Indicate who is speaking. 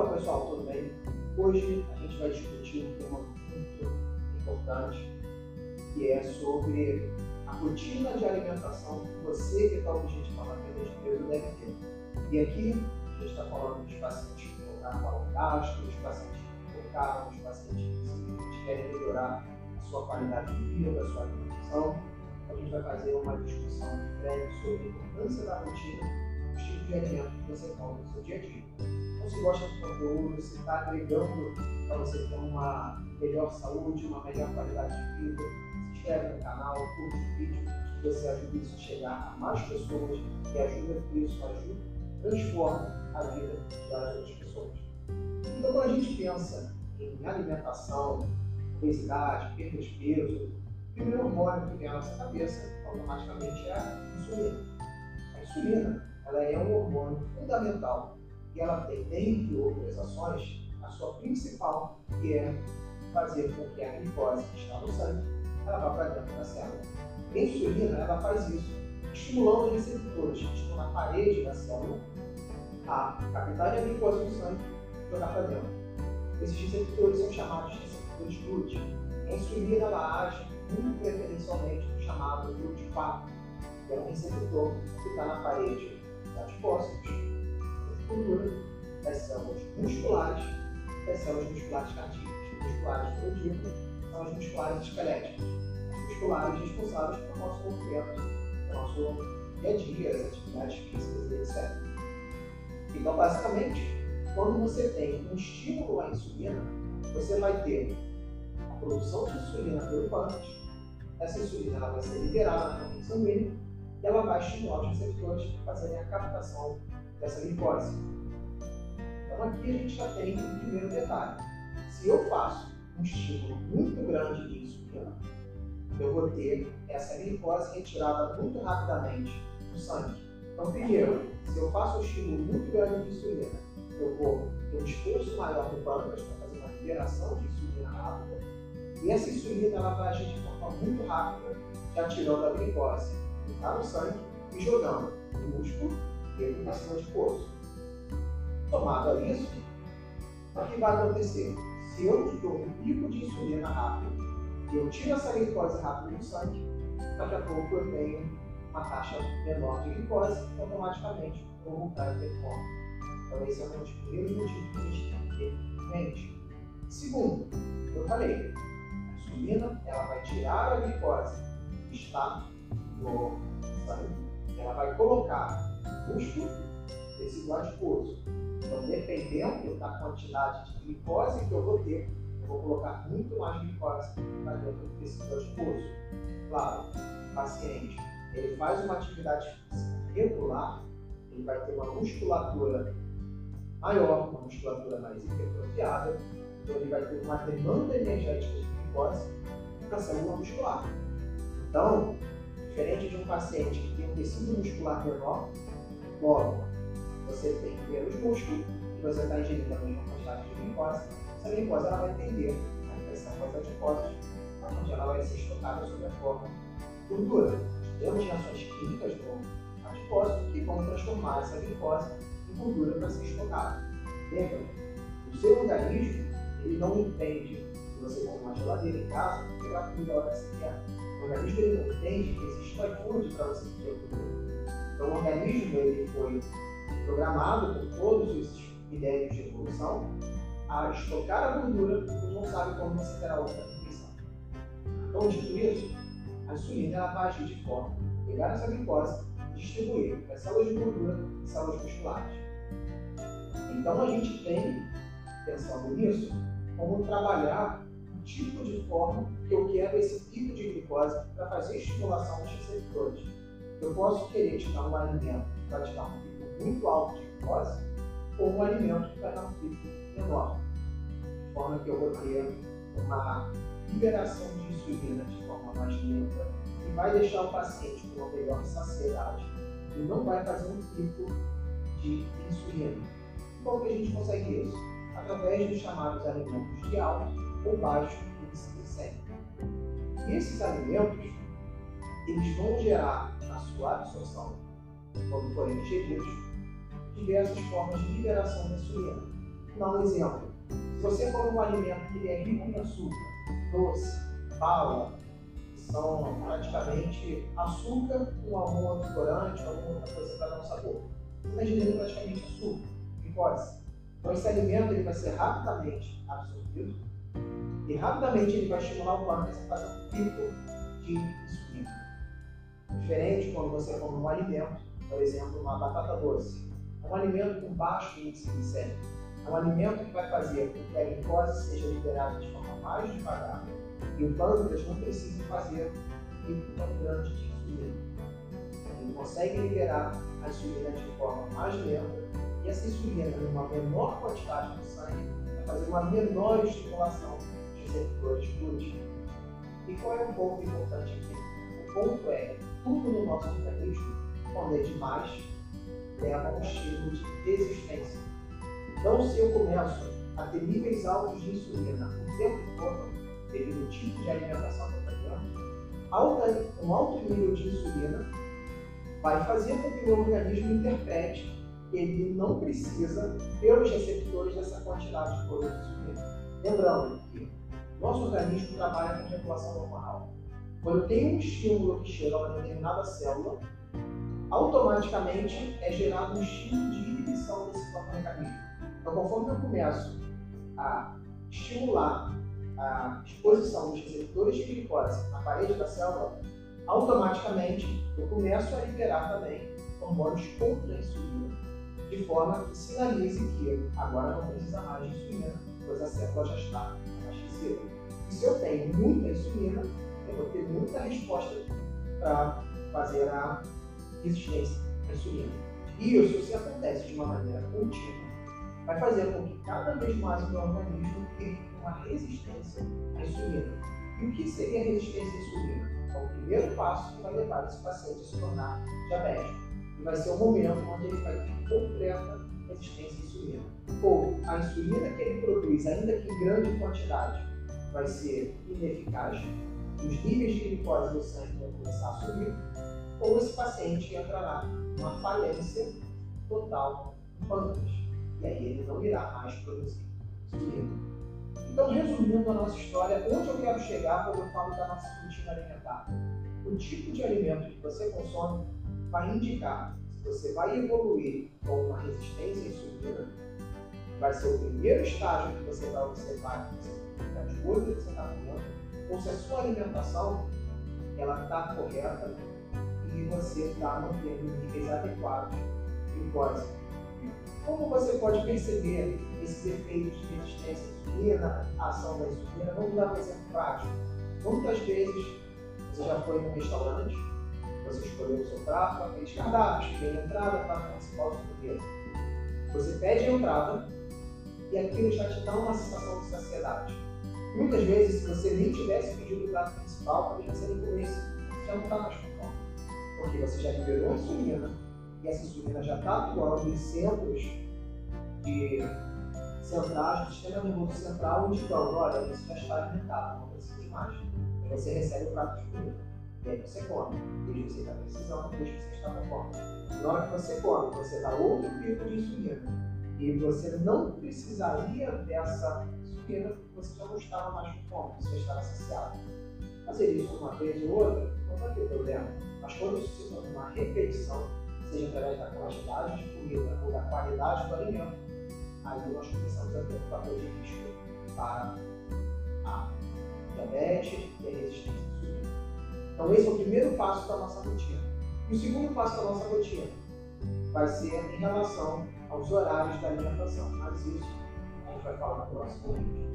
Speaker 1: Olá pessoal, tudo bem? Hoje a gente vai discutir um tema muito importante que é sobre a rotina de alimentação que você que está objetivando a perda de peso deve ter. E aqui a gente está falando dos pacientes que colocaram valor gasto, dos pacientes que colocaram, dos pacientes que querem melhorar a sua qualidade de vida, a sua alimentação. Então, a gente vai fazer uma discussão breve sobre a importância da rotina os tipos de alimentos que você come no seu dia a dia. Se gosta do conteúdo, se está agregando para você ter uma melhor saúde, uma melhor qualidade de vida, se inscreve no canal, curte o vídeo, você ajuda isso a chegar a mais pessoas e ajuda isso, ajuda, transforma a vida das outras pessoas. Então, quando a gente pensa em alimentação, obesidade, perda de peso, o primeiro hormônio que vem à nossa cabeça automaticamente é a insulina. A insulina ela é um hormônio fundamental e ela tem, dentre outras ações, a sua principal, que é fazer com que a glicose que está no sangue ela vá para dentro da célula. A insulina ela faz isso, estimulando receptores que estão na parede da célula a captar a glicose do sangue e jogar para dentro. Esses receptores são chamados de receptores GLUT. A insulina ela age muito preferencialmente no chamado GLUT4, que é um receptor que está na parede adipócitos, estrutura das células musculares das células musculares cartíacas. Musculares, digo, são as musculares esqueléticas. As musculares responsáveis pelo nosso movimento, pelo nosso dia a dia, as atividades físicas etc. Então, basicamente, quando você tem um estímulo à insulina, você vai ter a produção de insulina pelo pâncreas, essa insulina vai ser liberada na corrente sanguínea e ela vai estimular os receptores a fazerem a captação dessa glicose. Então aqui a gente já tem um primeiro detalhe. Se eu faço um estímulo muito grande de insulina, eu vou ter essa glicose retirada muito rapidamente do sangue. Então, primeiro, se eu faço um estímulo muito grande de insulina, eu vou ter um esforço maior do pâncreas para fazer uma liberação de insulina rápida, e essa insulina ela vai agir de forma muito rápida, já tirando a glicose está no sangue e jogando o músculo cima de poço. Tomado a isso, o que vai acontecer? Se eu dou um pico de insulina rápido e eu tiro essa glicose rápido do sangue, daqui a pouco eu tenho uma taxa menor de glicose e automaticamente vou voltar a ter fome. Então esse é um dos primeiros motivos que a gente tem que ter em mente. Segundo, eu falei, a insulina ela vai tirar a glicose que está no sangue, ela vai colocar músculo tecido adiposo. Então, dependendo da quantidade de glicose que eu vou ter, eu vou colocar muito mais glicose para dentro do tecido adiposo. Claro, o paciente ele faz uma atividade física regular, ele vai ter uma musculatura maior, uma musculatura mais hipertrofiada, então ele vai ter uma demanda energética de glicose na célula muscular. Então, Diferente de um paciente que tem um tecido muscular menor, logo, você tem menos músculo e você está ingerindo a mesma quantidade de glicose, essa glicose ela vai tender a inversão com as adiposes, onde ela vai ser estocada sob a forma de gordura. Temos reações químicas no adipósito que vão transformar essa glicose em gordura para ser estocada. Lembra? O seu organismo ele não entende que você tem uma geladeira em casa pegar comida a hora que você quer o organismo ele não entende que existe iFood para você pedir comida. Então o organismo ele foi programado por todos os ideias de evolução a estocar a gordura e não sabe como você terá outra nutrição. Então, dito isso, a insulina ela vai agir de forma pegar essa glicose e distribuir para células de gordura e células musculares. Então a gente tem, pensando nisso, como trabalhar tipo de forma que eu quero esse pico de glicose para fazer estimulação dos receptores. Eu posso querer te dar um alimento para te dar um pico muito alto de glicose ou um alimento que vai dar um pico menor, de forma que eu vou ter uma liberação de insulina de forma mais lenta e vai deixar o paciente com uma melhor saciedade e não vai fazer um pico de insulina. Como que a gente consegue isso? Através dos chamados alimentos de alto ou baixo índice glicêmico. E esses alimentos, eles vão gerar na sua absorção, quando forem ingeridos, diversas formas de liberação da insulina. Vou dar um exemplo. Se você come um alimento que é rico em açúcar, doce, bala, são praticamente açúcar com algum outro corante, alguma outra coisa para dar um sabor. Você está ingerindo praticamente açúcar, glicose. Então esse alimento ele vai ser rapidamente absorvido e rapidamente ele vai estimular o pâncreas a fazer um pico de insulina. Diferente quando você come um alimento, por exemplo, uma batata doce. É um alimento com baixo índice glicêmico. É um alimento que vai fazer com que a glicose seja liberada de forma mais devagar e o pâncreas não precisa fazer um pico tão grande de insulina. Ele consegue liberar a insulina de forma mais lenta e essa insulina, numa menor quantidade no sangue, fazer uma menor estimulação dos receptores glúteos. E qual é o ponto importante aqui? O ponto é tudo no nosso organismo, quando é demais, leva a um estilo de resistência. Então, se eu começo a ter níveis altos de insulina o tempo todo, devido ao tipo de alimentação que eu estou um alto nível de insulina vai fazer com que o meu organismo interprete ele não precisa, pelos receptores, dessa quantidade de insulina. Lembrando que nosso organismo trabalha com regulação hormonal. Quando tem um estímulo que chega a uma determinada célula, automaticamente é gerado um estímulo de inibição desse próprio mecanismo. Então, conforme eu começo a estimular a exposição dos receptores de glicose na parede da célula, automaticamente eu começo a liberar também hormônios contra a insulina, de forma que sinalize que agora não precisa mais de insulina, pois a célula já está abastecida. E se eu tenho muita insulina, eu vou ter muita resposta para fazer a resistência à insulina. E isso, se acontece de uma maneira contínua, vai fazer com que cada vez mais o meu organismo crie uma resistência à insulina. E o que seria resistência à insulina? É o primeiro passo que vai levar esse paciente a se tornar diabético. E vai ser o momento onde ele vai ter completa resistência à insulina. Ou a insulina que ele produz, ainda que em grande quantidade, vai ser ineficaz, os níveis de glicose no sangue vão começar a subir, ou esse paciente entrará numa falência total do pâncreas. E aí ele não irá mais produzir insulina. Então, resumindo a nossa história, onde eu quero chegar quando eu falo da nossa rotina alimentar? O tipo de alimento que você consome vai indicar se você vai evoluir com uma resistência à insulina, vai ser o primeiro estágio que você vai observar, que você ficar de olho que você está comendo, ou se a sua alimentação ela está correta e você está mantendo níveis adequados de glicose. Como você pode perceber esses efeitos de resistência à insulina, a ação da insulina? Vamos dar um exemplo prático. Muitas vezes você já foi num restaurante, você escolheu o seu prato aqueles cardápios, que tem entrada, prato principal de sobremesa. Você pede a entrada e aquilo já te dá uma sensação de saciedade. Muitas vezes, se você nem tivesse pedido o prato principal, talvez você nem comesse, já não está mais com fome. Porque você já liberou a insulina e essa insulina já está atuando em centros de centrais do sistema nervoso central, indicando, olha, você já está alimentado, não precisa de mais. E você recebe o prato de comida. E aí você come, desde que você está precisando, desde que você está com fome. Na hora que você come, você dá outro tipo de insulina. E você não precisaria dessa insulina porque você já não estava mais com fome, você estava saciado. Fazer isso uma vez ou outra não vai ter problema. Mas quando isso se torna uma repetição, seja através da quantidade de comida ou da qualidade do alimento, aí nós começamos a ter um fator de risco para a diabetes e a resistência. Então, esse é o primeiro passo da nossa rotina. E o segundo passo da nossa rotina vai ser em relação aos horários da alimentação. Mas isso a gente vai falar no próximo vídeo.